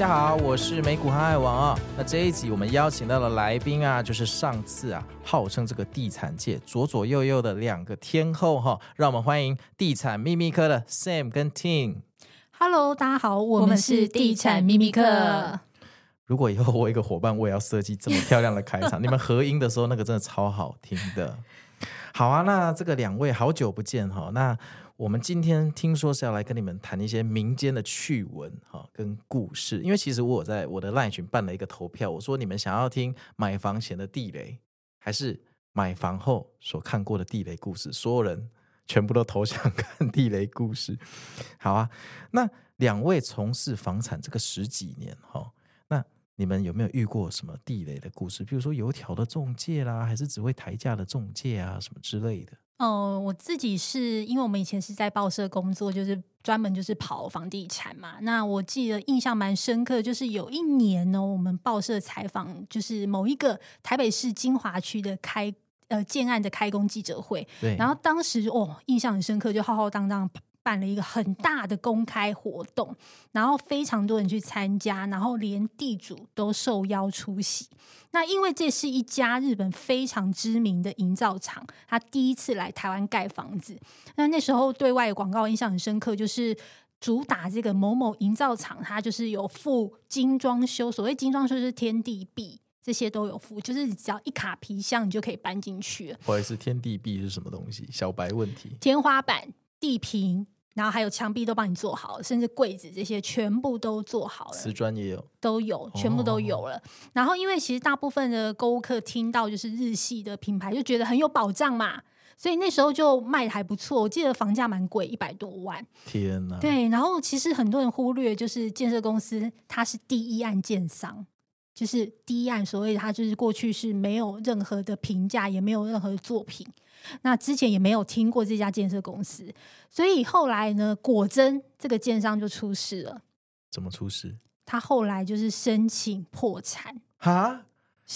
家好，我是美股航海王啊。那这一集我们邀请到的来宾啊，就是上次啊，号称这个地产界左左右右的两个天后哈。让我们欢迎地产秘密科的 Sam 跟 Ting。Hello，大家好，我们是地产秘密科。如果以后我一个伙伴，我也要设计这么漂亮的开场，你们合音的时候那个真的超好听的。好啊，那这个两位好久不见哈，那。我们今天听说是要来跟你们谈一些民间的趣闻哈，跟故事。因为其实我在我的 LINE 群办了一个投票，我说你们想要听买房前的地雷，还是买房后所看过的地雷故事？所有人全部都投降看地雷故事。好啊，那两位从事房产这个十几年哈，那你们有没有遇过什么地雷的故事？比如说油条的中介啦，还是只会抬价的中介啊，什么之类的？哦、呃，我自己是因为我们以前是在报社工作，就是专门就是跑房地产嘛。那我记得印象蛮深刻，就是有一年呢，我们报社采访就是某一个台北市金华区的开呃建案的开工记者会，对，然后当时哦印象很深刻，就浩浩荡荡。办了一个很大的公开活动，然后非常多人去参加，然后连地主都受邀出席。那因为这是一家日本非常知名的营造厂，他第一次来台湾盖房子。那那时候对外的广告印象很深刻，就是主打这个某某营造厂，它就是有附精装修。所谓精装修是天地壁，这些都有附，就是只要一卡皮箱，你就可以搬进去了。不好意思，天地壁是什么东西？小白问题。天花板。地坪，然后还有墙壁都帮你做好了，甚至柜子这些全部都做好了。瓷砖也有，都有，全部都有了。哦。然后，因为其实大部分的购物客听到就是日系的品牌，就觉得很有保障嘛，所以那时候就卖的还不错。我记得房价蛮贵，一百多万。天哪！对，然后其实很多人忽略，就是建设公司它是第一案建商，就是第一案，所谓它就是过去是没有任何的评价，也没有任何的作品。那之前也没有听过这家建设公司，所以后来呢，果真这个建商就出事了。怎么出事？他后来就是申请破产。哈？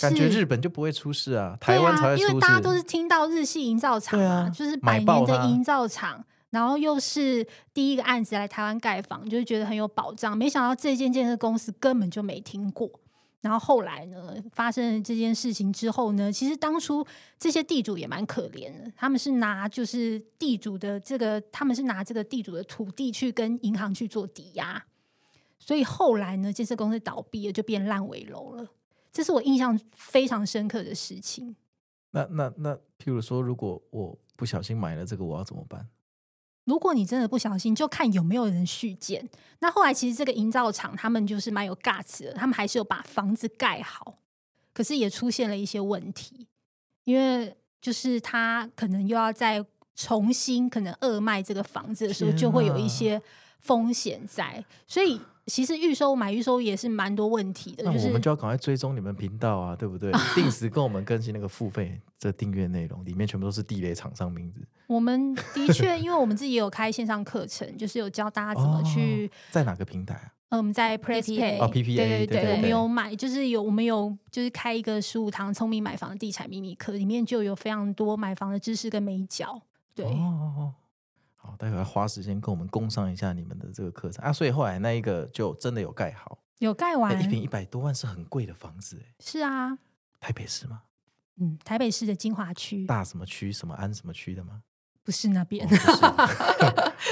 感觉日本就不会出事啊，台湾才会出事。因为大家都是听到日系营造厂啊，就是百年的营造厂，然后又是第一个案子来台湾盖房，就是觉得很有保障。没想到这间建设公司根本就没听过。然后后来呢，发生了这件事情之后呢，其实当初这些地主也蛮可怜的，他们是拿就是地主的这个，他们是拿这个地主的土地去跟银行去做抵押，所以后来呢，建设公司倒闭了，就变烂尾楼了。这是我印象非常深刻的事情。那那那，譬如说，如果我不小心买了这个，我要怎么办？如果你真的不小心，就看有没有人续建。那后来其实这个营造厂他们就是蛮有 guts 的，他们还是有把房子盖好，可是也出现了一些问题，因为就是他可能又要再重新可能二卖这个房子的时候，就会有一些风险在。所以其实预售买预售也是蛮多问题的，就是我们就要赶快追踪你们频道啊，对不对？定时跟我们更新那个付费这订阅内容，里面全部都是地雷厂商名字。我们的确，因为我们自己也有开线上课程，就是有教大家怎么去、哦、在哪个平台啊？嗯，我们在 PressPlay 哦，PPA 对对，对，我们有买，就是有我们有就是开一个十五堂聪明买房地产秘密课，里面就有非常多买房的知识跟眉角。对，哦哦哦，好，待会要花时间跟我们共上一下你们的这个课程啊。所以后来那一个就真的有盖好，有盖完，一坪一百多万是很贵的房子哎。是啊，台北市吗？嗯，台北市的金华区，大什么区？什么安什么区的吗？不是那边。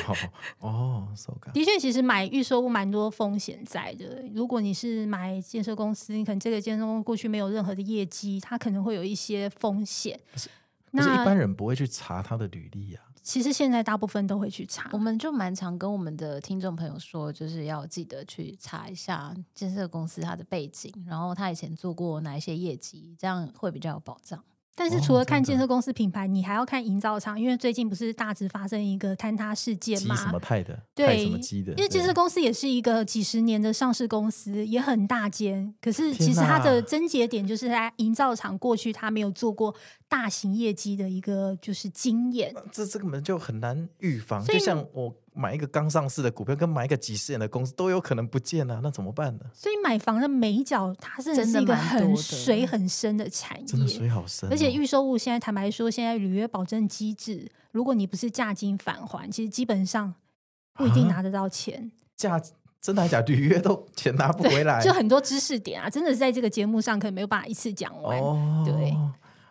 哦，哦，的确，其实买预售物蛮多风险在的。如果你是买建设公司，你可能这个建设公司过去没有任何的业绩，它可能会有一些风险。是，那一般人不会去查他的履历啊。其实现在大部分都会去查，我们就蛮常跟我们的听众朋友说，就是要记得去查一下建设公司它的背景，然后他以前做过哪一些业绩，这样会比较有保障。但是除了看建设公司品牌，哦、你还要看营造厂，因为最近不是大直发生一个坍塌事件嘛？什么泰的？对，什么基的？因为建设公司也是一个几十年的上市公司，也很大间。可是其实它的症结点就是在营造厂过去它没有做过大型业绩的一个就是经验。这这个门就很难预防，就像我。买一个刚上市的股票，跟买一个几十年的公司都有可能不见啊，那怎么办呢？所以买房的美角，它是一个很水很深的产业，真的水好深哦。而且预售物现在坦白说，现在履约保证机制，如果你不是价金返还，其实基本上不一定拿得到钱。价真的还假？履约都钱拿不回来，就很多知识点啊，真的是在这个节目上可能没有办法一次讲完。哦、对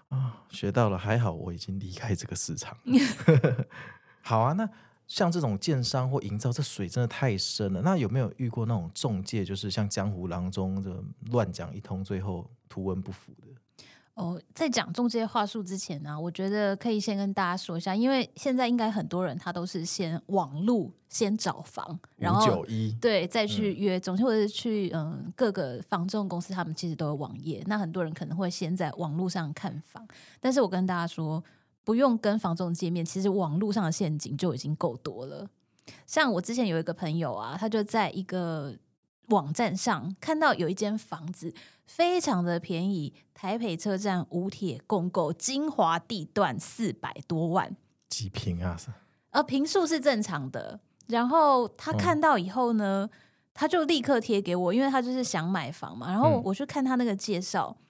啊，学到了，还好我已经离开这个市场。好啊，那。像这种建商或营造，这水真的太深了。那有没有遇过那种中介，就是像江湖郎中的乱讲一通，最后图文不符的？哦，在讲中介话术之前呢、啊，我觉得可以先跟大家说一下，因为现在应该很多人他都是先网路先找房，然后九一对再去约中介，或者是去嗯各个房仲公司，他们其实都有网页。那很多人可能会先在网路上看房，但是我跟大家说。不用跟房仲见面，其实网络上的陷阱就已经够多了。像我之前有一个朋友啊，他就在一个网站上看到有一间房子非常的便宜，台北车站五铁共购精华地段四百多万，几平啊？呃，平数是正常的。然后他看到以后呢，嗯、他就立刻贴给我，因为他就是想买房嘛。然后我去看他那个介绍。嗯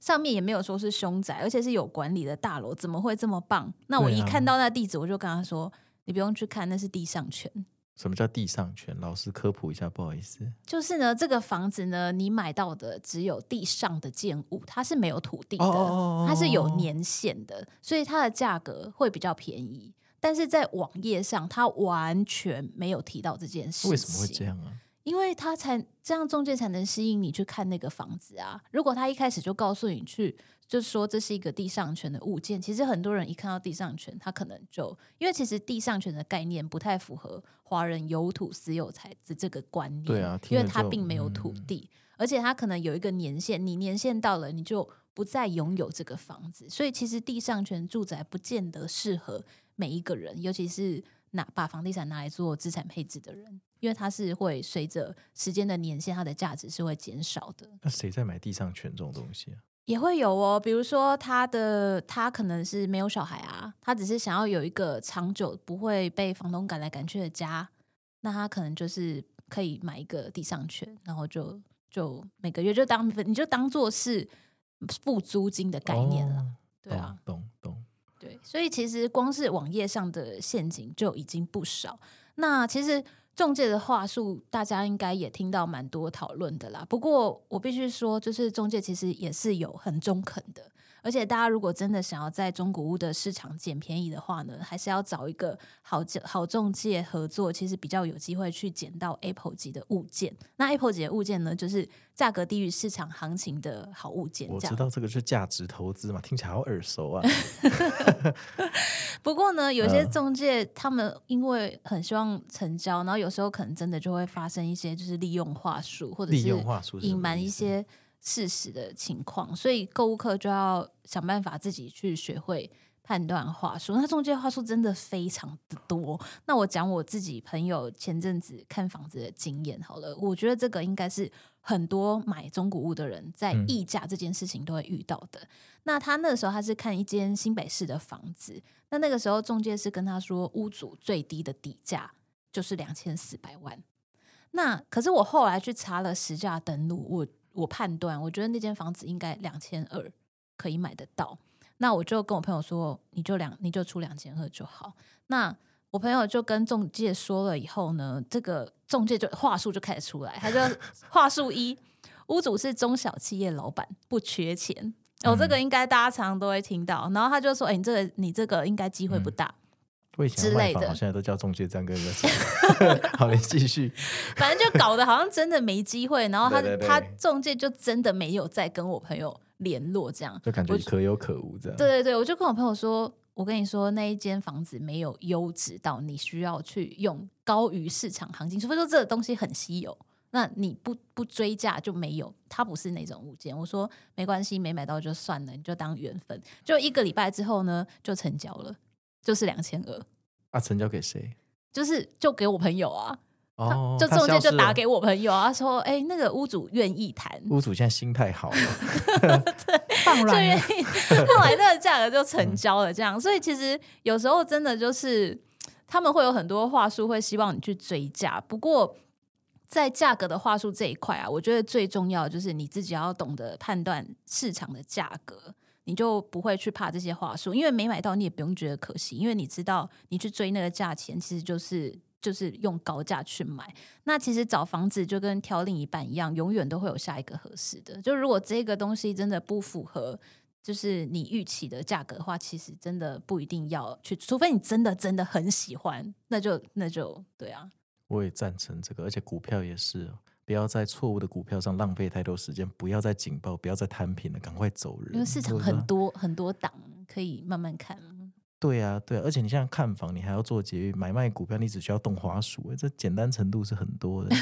上面也没有说是凶宅，而且是有管理的大楼，怎么会这么棒？那我一看到那地址，我就跟他说：“你不用去看，那是地上权。”什么叫地上权？老师科普一下，不好意思。就是呢，这个房子呢，你买到的只有地上的建物，它是没有土地的，它是有年限的，所以它的价格会比较便宜。但是在网页上，它完全没有提到这件事情。为什么会这样啊？因为他才这样，中介才能吸引你去看那个房子啊。如果他一开始就告诉你去，就说这是一个地上权的物件，其实很多人一看到地上权，他可能就因为其实地上权的概念不太符合华人有土私有财的这个观念。对啊，因为他并没有土地，嗯，而且他可能有一个年限，你年限到了，你就不再拥有这个房子。所以其实地上权住宅不见得适合每一个人，尤其是拿把房地产拿来做资产配置的人。因为它是会随着时间的年限，它的价值是会减少的。那谁在买地上权这种东西啊？也会有哦，比如说他的他可能是没有小孩啊，他只是想要有一个长久不会被房东赶来赶去的家，那他可能就是可以买一个地上权，然后就就每个月就当你就当做是付租金的概念了。哦、对啊，懂懂。对，所以其实光是网页上的陷阱就已经不少。那其实。中介的话术，大家应该也听到蛮多讨论的啦。不过我必须说，就是中介其实也是有很中肯的。而且大家如果真的想要在中古屋的市场捡便宜的话呢，还是要找一个好好中介合作，其实比较有机会去捡到 Apple 级的物件。那 Apple 级的物件呢，就是价格低于市场行情的好物件。我知道这个是价值投资嘛，听起来好耳熟啊。不过呢，有些中介他们因为很希望成交，然后有时候可能真的就会发生一些就是利用话术，或者是隐瞒一些。事实的情况，所以购物客就要想办法自己去学会判断话术，那中介话术真的非常的多。那我讲我自己朋友前阵子看房子的经验好了，我觉得这个应该是很多买中古屋的人在议价这件事情都会遇到的。嗯、那他那个时候他是看一间新北市的房子，那那个时候中介是跟他说，屋主最低的底价就是两千四百万。那可是我后来去查了实价登录，我我判断，我觉得那间房子应该两千二可以买得到。那我就跟我朋友说，你就两，你就出两千二就好。那我朋友就跟中介说了以后呢，这个中介就话术就开始出来，他就 话术一，屋主是中小企业老板，不缺钱。哦，这个应该大家常常都会听到。然后他就说，哎，你这个你这个应该机会不大，嗯、之类的。现在都叫中介这样跟人说。好，你继续。反正就搞得好像真的没机会。然后他他中介就真的没有再跟我朋友。联络这样，就感觉可有可无这样。对对对，我就跟我朋友说，我跟你说，那一间房子没有优质到你需要去用高于市场行情，除非说这个东西很稀有，那你不不追价就没有，它不是那种物件。我说没关系，没买到就算了，你就当缘分。就一个礼拜之后呢，就成交了，就是两千二。啊，成交给谁？就是就给我朋友啊。哦，就中介就打给我朋友啊，说，哎、欸，那个屋主愿意谈，屋主现在心态好了，对，放软，就愿意，后来那个价格就成交了，这样。嗯、所以其实有时候真的就是他们会有很多话术，会希望你去追价。不过在价格的话术这一块啊，我觉得最重要的就是你自己要懂得判断市场的价格，你就不会去怕这些话术，因为没买到你也不用觉得可惜，因为你知道你去追那个价钱，其实就是。就是用高价去买，那其实找房子就跟挑另一半一样，永远都会有下一个合适的。就如果这个东西真的不符合，就是你预期的价格的话，其实真的不一定要去，除非你真的真的很喜欢，那就那就对啊。我也赞成这个，而且股票也是，不要在错误的股票上浪费太多时间，不要再警报，不要再摊平了，赶快走人。因为市场很多很多档，可以慢慢看。对啊，对啊，而且你现在看房，你还要做节约买卖股票，你只需要动滑鼠，这简单程度是很多的。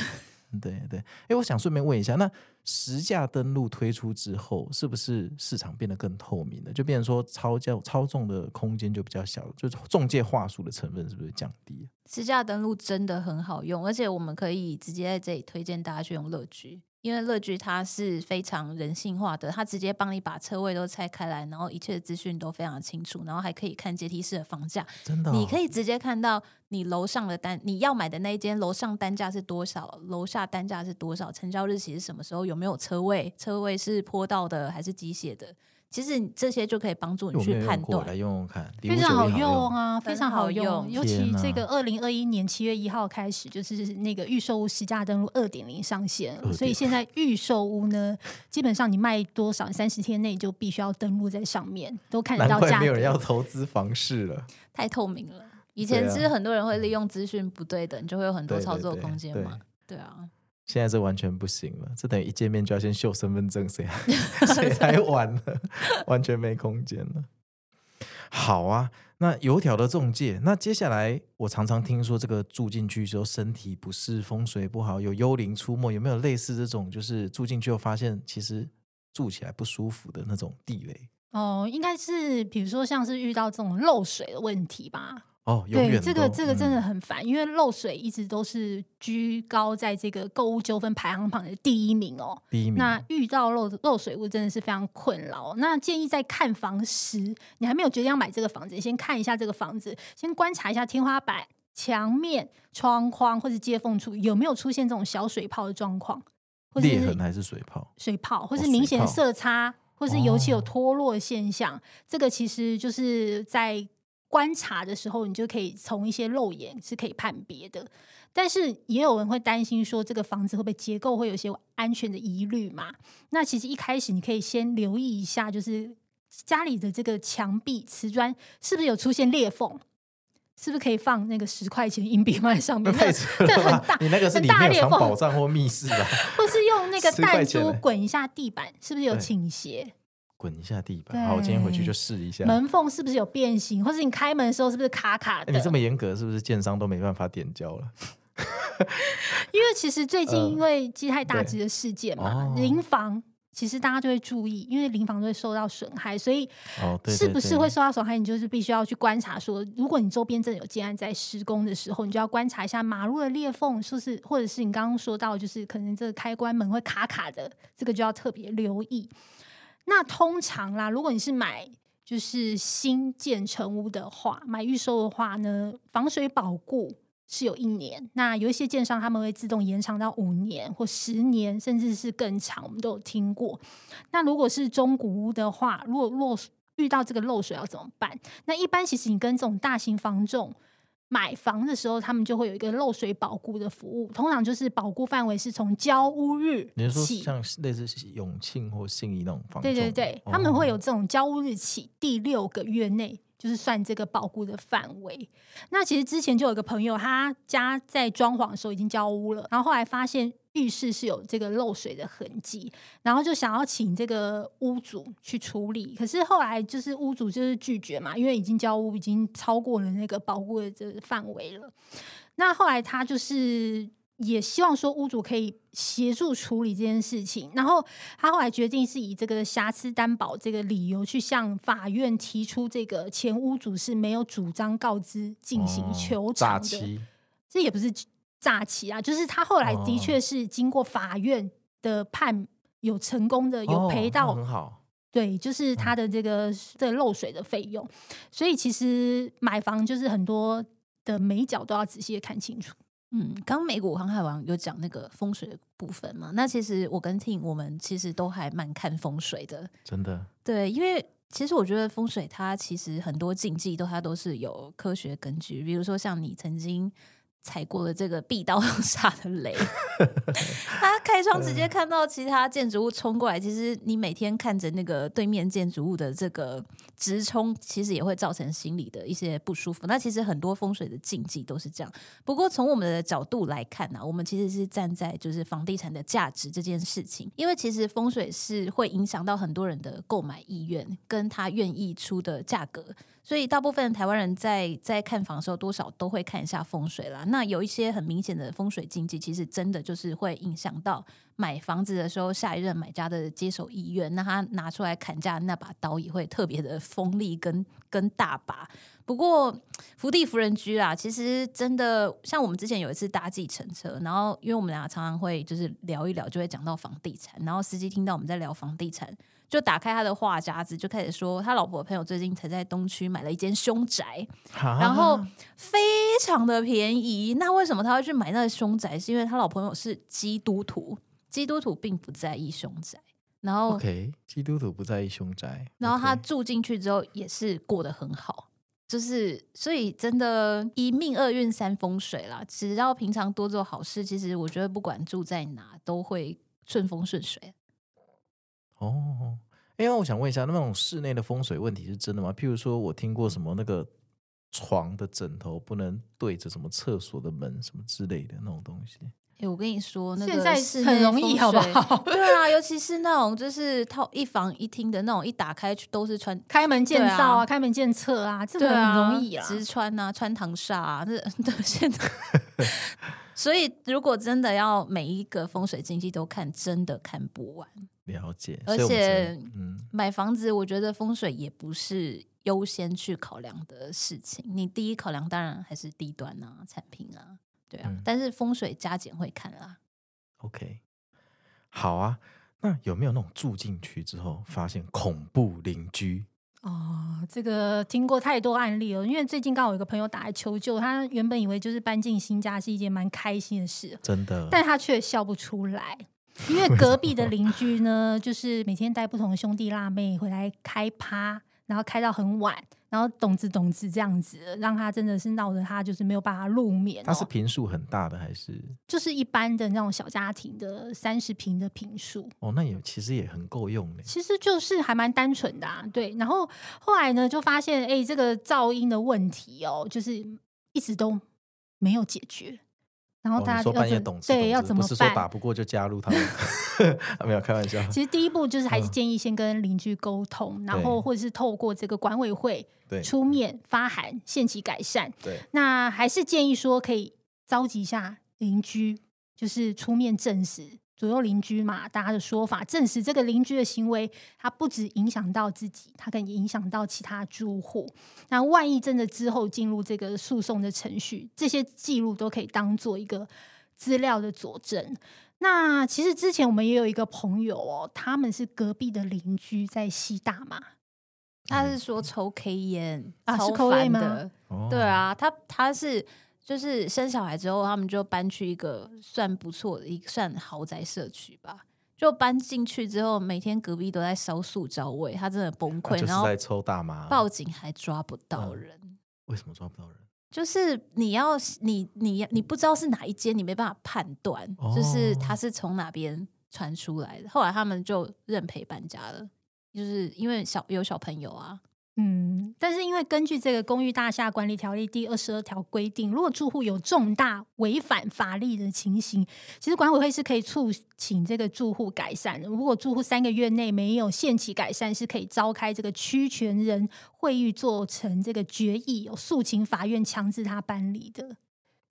对对，哎，我想顺便问一下，那实价登录推出之后，是不是市场变得更透明了？就变成说操教操纵的空间就比较小，就中介话术的成分是不是降低？实价登录真的很好用，而且我们可以直接在这里推荐大家去用乐居。因为乐居它是非常人性化的，它直接帮你把车位都拆开来，然后一切的资讯都非常清楚，然后还可以看阶梯式的房价，真的哦，你可以直接看到你楼上的单，你要买的那一间楼上单价是多少，楼下单价是多少，成交日期是什么时候，有没有车位，车位是坡道的还是机械的。其实这些就可以帮助你去判断，来用用看，非常好用啊，非常好用。尤其这个二零二一年七月一号开始，就是那个预售屋实价登录二点零上线，所以现在预售屋呢，基本上你卖多少，三十天内就必须要登录在上面，都看得到价格。难怪没有人要投资房市了，太透明了。以前其实很多人会利用资讯不对等，你就会有很多操作空间嘛。对啊。现在这完全不行了，这等于一见面就要先秀身份证，谁还 谁还玩了，完全没空间了。好啊，那油条的中介，那接下来我常常听说这个住进去之后身体不适、风水不好、有幽灵出没，有没有类似这种，就是住进去后发现其实住起来不舒服的那种地雷？哦，应该是比如说像是遇到这种漏水的问题吧。哦，对，这个这个真的很烦，嗯、因为漏水一直都是居高在这个购物纠纷排行榜的第一名哦。第一名。那遇到漏漏水物真的是非常困扰。那建议在看房时，你还没有决定要买这个房子，你先看一下这个房子，先观察一下天花板、墙面、窗框或者接缝处有没有出现这种小水泡的状况，或是裂痕还是水泡？水泡，或是明显的色差，哦、或是油漆有脱落现象，哦、这个其实就是在。观察的时候，你就可以从一些肉眼是可以判别的，但是也有人会担心说，这个房子会不会结构会有些安全的疑虑嘛？那其实一开始你可以先留意一下，就是家里的这个墙壁瓷砖是不是有出现裂缝，是不是可以放那个十块钱硬币放在上面？太 很大，你那个是里面藏宝藏或密室吧？或是用那个弹珠滚一下地板，是不是有倾斜？滚一下地板，好，我今天回去就试一下。门缝是不是有变形，或是你开门的时候是不是卡卡的？欸、你这么严格，是不是建商都没办法点交了？因为其实最近因为基泰大直的事件嘛，临、呃、房其实大家就会注意，因为临房都会受到损害，所以是不是会受到损害，你就是必须要去观察说，如果你周边真的有建案在施工的时候，你就要观察一下马路的裂缝，说是或者是你刚刚说到，就是可能这个开关门会卡卡的，这个就要特别留意。那通常啦，如果你是买就是新建成屋的话，买预售的话呢，防水保固。是有一年，那有一些建商他们会自动延长到五年或十年，甚至是更长，我们都有听过。那如果是中古屋的话，如果漏遇到这个漏水要怎么办？那一般其实你跟这种大型房仲买房的时候，他们就会有一个漏水保固的服务，通常就是保固范围是从交屋日起，你说像类似永庆或信义那种房仲，对对对，他们会有这种交屋日起第六个月内。就是算这个保固的范围。那其实之前就有一个朋友，他家在装潢的时候已经交屋了，然后后来发现浴室是有这个漏水的痕迹，然后就想要请这个屋主去处理。可是后来就是屋主就是拒绝嘛，因为已经交屋，已经超过了那个保护的这个范围了。那后来他就是。也希望说屋主可以协助处理这件事情，然后他后来决定是以这个瑕疵担保这个理由去向法院提出这个前屋主是没有主张告知进行求偿的，哦、这也不是诈欺啊，就是他后来的确是经过法院的判有成功的有赔到、哦、很好，对，就是他的这个这个漏水的费用，所以其实买房就是很多的每一角都要仔细的看清楚。嗯，刚美股航海王有讲那个风水的部分嘛？那其实我跟 Tim 我们其实都还蛮看风水的，真的。对，因为其实我觉得风水它其实很多禁忌都它都是有科学根据，比如说像你曾经。踩过了这个壁刀 下的雷，他开窗直接看到其他建筑物冲过来。其实你每天看着那个对面建筑物的这个直冲，其实也会造成心理的一些不舒服。那其实很多风水的禁忌都是这样。不过从我们的角度来看呢、啊，我们其实是站在就是房地产的价值这件事情，因为其实风水是会影响到很多人的购买意愿，跟他愿意出的价格。所以大部分台湾人在在看房的时候，多少都会看一下风水啦。那有一些很明显的风水禁忌，其实真的就是会影响到买房子的时候下一任买家的接手意愿。那他拿出来砍价那把刀也会特别的锋利跟跟大把。不过福地福人居啦，其实真的像我们之前有一次搭计程车，然后因为我们俩常常会就是聊一聊，就会讲到房地产，然后司机听到我们在聊房地产。就打开他的话匣子，就开始说他老婆的朋友最近才在东区买了一间凶宅，然后非常的便宜。那为什么他会去买那个凶宅？是因为他老朋友是基督徒，基督徒并不在意凶宅。然后，OK，基督徒不在意凶宅，然后他住进去之后也是过得很好。就是所以真的，一命二运三风水啦。只要平常多做好事，其实我觉得不管住在哪都会顺风顺水。哦，因为我想问一下，那种室内的风水问题是真的吗？譬如说，我听过什么那个床的枕头不能对着什么厕所的门什么之类的那种东西。哎、欸，我跟你说，那个现在很容易，好不好？对啊，尤其是那种就是套一房一厅的那种，一打开都是穿开门见灶啊，啊开门见厕啊，这个很容易啊，直穿啊，穿堂煞啊，这 对现在。所以，如果真的要每一个风水禁忌都看，真的看不完。了解，而且，嗯，买房子，我觉得风水也不是优先去考量的事情。你第一考量当然还是地段啊、产品啊，对啊。嗯、但是风水加减会看啦。OK，好啊。那有没有那种住进去之后发现恐怖邻居？哦，这个听过太多案例了。因为最近刚好有一个朋友打来求救，他原本以为就是搬进新家是一件蛮开心的事，真的，但他却笑不出来，因为隔壁的邻居呢，就是每天带不同的兄弟辣妹回来开趴，然后开到很晚。然后咚子咚子这样子，让他真的是闹得他就是没有办法入眠，哦。他是坪数很大的还是？就是一般的那种小家庭的三十坪的坪数。哦，那也其实也很够用的。其实就是还蛮单纯的，啊，对。然后后来呢，就发现哎，这个噪音的问题哦，就是一直都没有解决。然后大家、哦、说半夜懂事，对，要怎么办？不是说打不过就加入他们，没有开玩笑。其实第一步就是还是建议先跟邻居沟通，嗯、然后或者是透过这个管委会出面发函，限期改善。对，那还是建议说可以召集一下邻居，就是出面证实左右邻居嘛，大家的说法证实，这个邻居的行为，他不止影响到自己，他更影响到其他住户。那万一真的之后进入这个诉讼的程序，这些记录都可以当做一个资料的佐证。那其实之前我们也有一个朋友哦，他们是隔壁的邻居在吸大麻，他是说抽 K 烟啊，是抽 K 吗？对啊，他他是。就是生小孩之后，他们就搬去一个算不错的一算豪宅社区吧。就搬进去之后，每天隔壁都在烧塑胶味，他真的崩溃。就是在抽大麻，报警还抓不到人。嗯，为什么抓不到人？就是你要你你你不知道是哪一间，你没办法判断，就是他是从哪边传出来的。后来他们就认赔搬家了，就是因为小有小朋友啊。嗯，但是因为根据这个《公寓大厦管理条例》第二十二条规定，如果住户有重大违反法律的情形，其实管委会是可以促请这个住户改善的。如果住户三个月内没有限期改善，是可以召开这个区权人会议做成这个决议，有诉请法院强制他搬离的。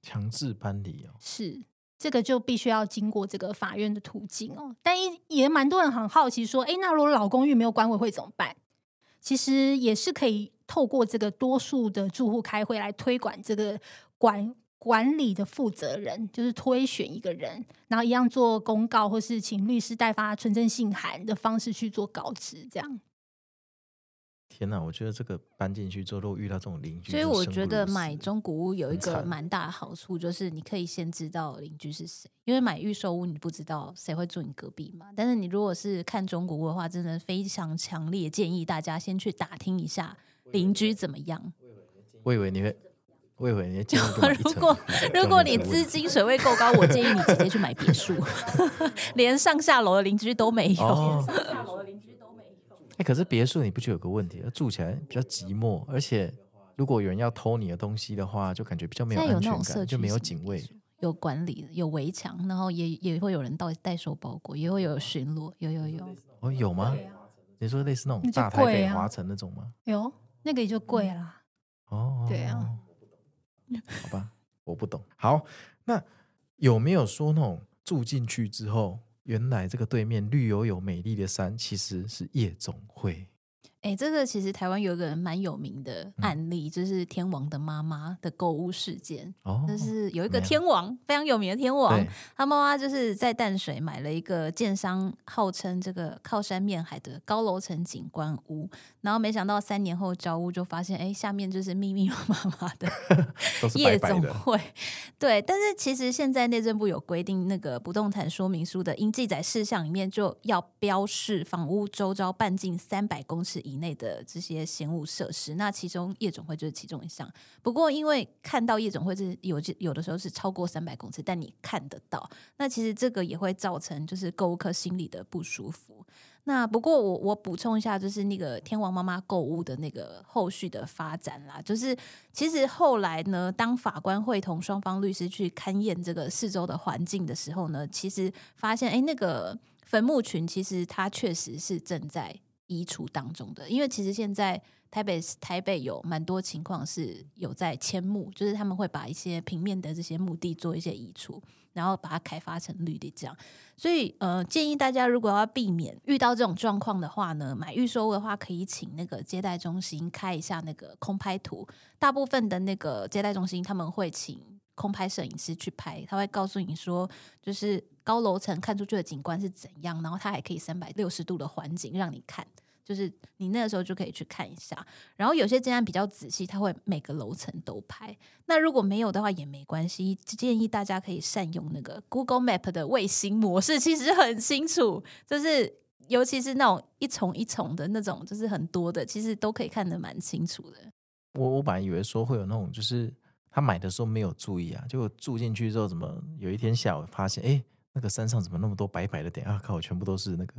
强制搬离哦，是这个就必须要经过这个法院的途径哦。但也也蛮多人很好奇说，哎，那如果老公寓没有管委会怎么办？其实也是可以透过这个多数的住户开会来推广这个管管理的负责人，就是推选一个人，然后一样做公告，或是请律师代发存证信函的方式去做告知，这样。天哪，我觉得这个搬进去之后，如果遇到这种邻居，所以我觉得买中古屋有一个蛮大的好处，就是你可以先知道邻居是谁。因为买预售屋，你不知道谁会住你隔壁嘛。但是你如果是看中古屋的话，真的非常强烈建议大家先去打听一下邻居怎么样。我以为你会，我以为你会建议 如果如果你资金水位够高，我建议你直接去买别墅，连上下楼的邻居都没有。哦 哎、欸，可是别墅你不觉得有个问题？住起来比较寂寞，而且如果有人要偷你的东西的话，就感觉比较没有安全感，就没有警卫，有管理，有围墙，然后也也会有人到代收包裹，也会有巡逻，有有有。哦，有吗？啊、你说类似那种大台北华城那种吗？有，那个也就贵啦。哦，对啊。好吧，我不懂。好，那有没有说那种住进去之后？原来这个对面绿油油美丽的山，其实是夜总会。哎，这个其实台湾有一个人蛮有名的案例，嗯、就是天王的妈妈的购物事件。哦，就是有一个天王非常有名的天王，他妈妈就是在淡水买了一个建商号称这个靠山面海的高楼层景观屋，然后没想到三年后交屋就发现，哎，下面就是密密麻麻的 夜总会。对，但是其实现在内政部有规定，那个不动产说明书的应记载事项里面就要标示房屋周遭半径三百公尺以以内的这些闲物设施，那其中夜总会就是其中一项。不过，因为看到夜总会是有有的时候是超过三百公尺，但你看得到，那其实这个也会造成就是购物客心里的不舒服。那不过我我补充一下，就是那个天王妈妈购物的那个后续的发展啦，就是其实后来呢，当法官会同双方律师去勘验这个四周的环境的时候呢，其实发现哎，那个坟墓群其实它确实是正在。移除当中的，因为其实现在台北台北有蛮多情况是有在迁墓，就是他们会把一些平面的这些墓地做一些移除，然后把它开发成绿地这样。所以呃，建议大家如果要避免遇到这种状况的话呢，买预售的话可以请那个接待中心开一下那个空拍图。大部分的那个接待中心他们会请空拍摄影师去拍，他会告诉你说，就是高楼层看出去的景观是怎样，然后他还可以三百六十度的环景让你看。就是你那个时候就可以去看一下，然后有些建案比较仔细，他会每个楼层都拍。那如果没有的话也没关系，建议大家可以善用那个 Google Map 的卫星模式，其实很清楚，就是尤其是那种一重一重的那种，就是很多的，其实都可以看得蛮清楚的。我我本来以为说会有那种，就是他买的时候没有注意啊，结果住进去之后，怎么有一天下午发现，哎，那个山上怎么那么多白白的点啊？靠，全部都是那个。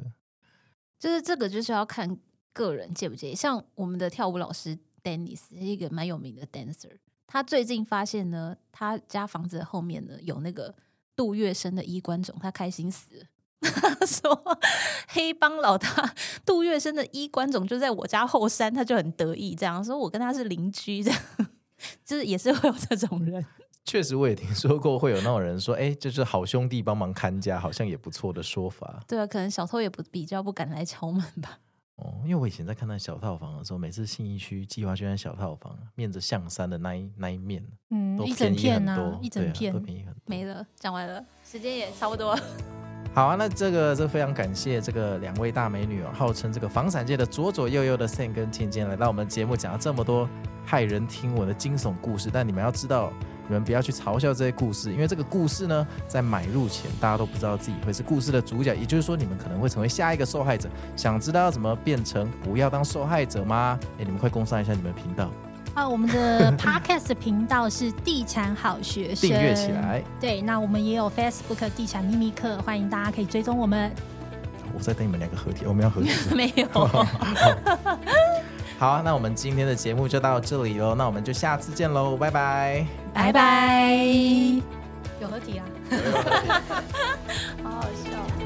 就是这个，就是要看个人介不介意。像我们的跳舞老师 Dennis 是一个蛮有名的 dancer，他最近发现呢，他家房子后面呢有那个杜月笙的衣冠冢，他开心死了。他 说黑帮老大杜月笙的衣冠冢就在我家后山，他就很得意，这样说我跟他是邻居，这样就是也是会有这种人。确实我也听说过会有那种人说，哎，就是好兄弟帮忙看家，好像也不错的说法。对啊，可能小偷也不比较不敢来敲门吧。哦，因为我以前在看那小套房的时候，每次信义区计划圈小套房，面着象山的那一那一面，嗯，都一整片呢、啊，一整片、啊、都便宜很多。没了，讲完了，时间也差不多。好啊，那这个这、非常感谢这个两位大美女哦，号称这个房产界的左左右右的 Sam 跟恬恬来到我们节目，讲了这么多骇人听闻的惊悚故事。但你们要知道，你们不要去嘲笑这些故事，因为这个故事呢，在买入前大家都不知道自己会是故事的主角，也就是说，你们可能会成为下一个受害者。想知道要怎么变成不要当受害者吗？哎，你们快工商一下你们的频道。啊，我们的 Podcast 频道是地产好学生，订阅起来。对，那我们也有 Facebook 地产秘密课，欢迎大家可以追踪我们。我在等你们两个合体，我们要合体？没有。好，那我们今天的节目就到这里喽，那我们就下次见喽，拜拜，拜拜。有合体啊？好好笑。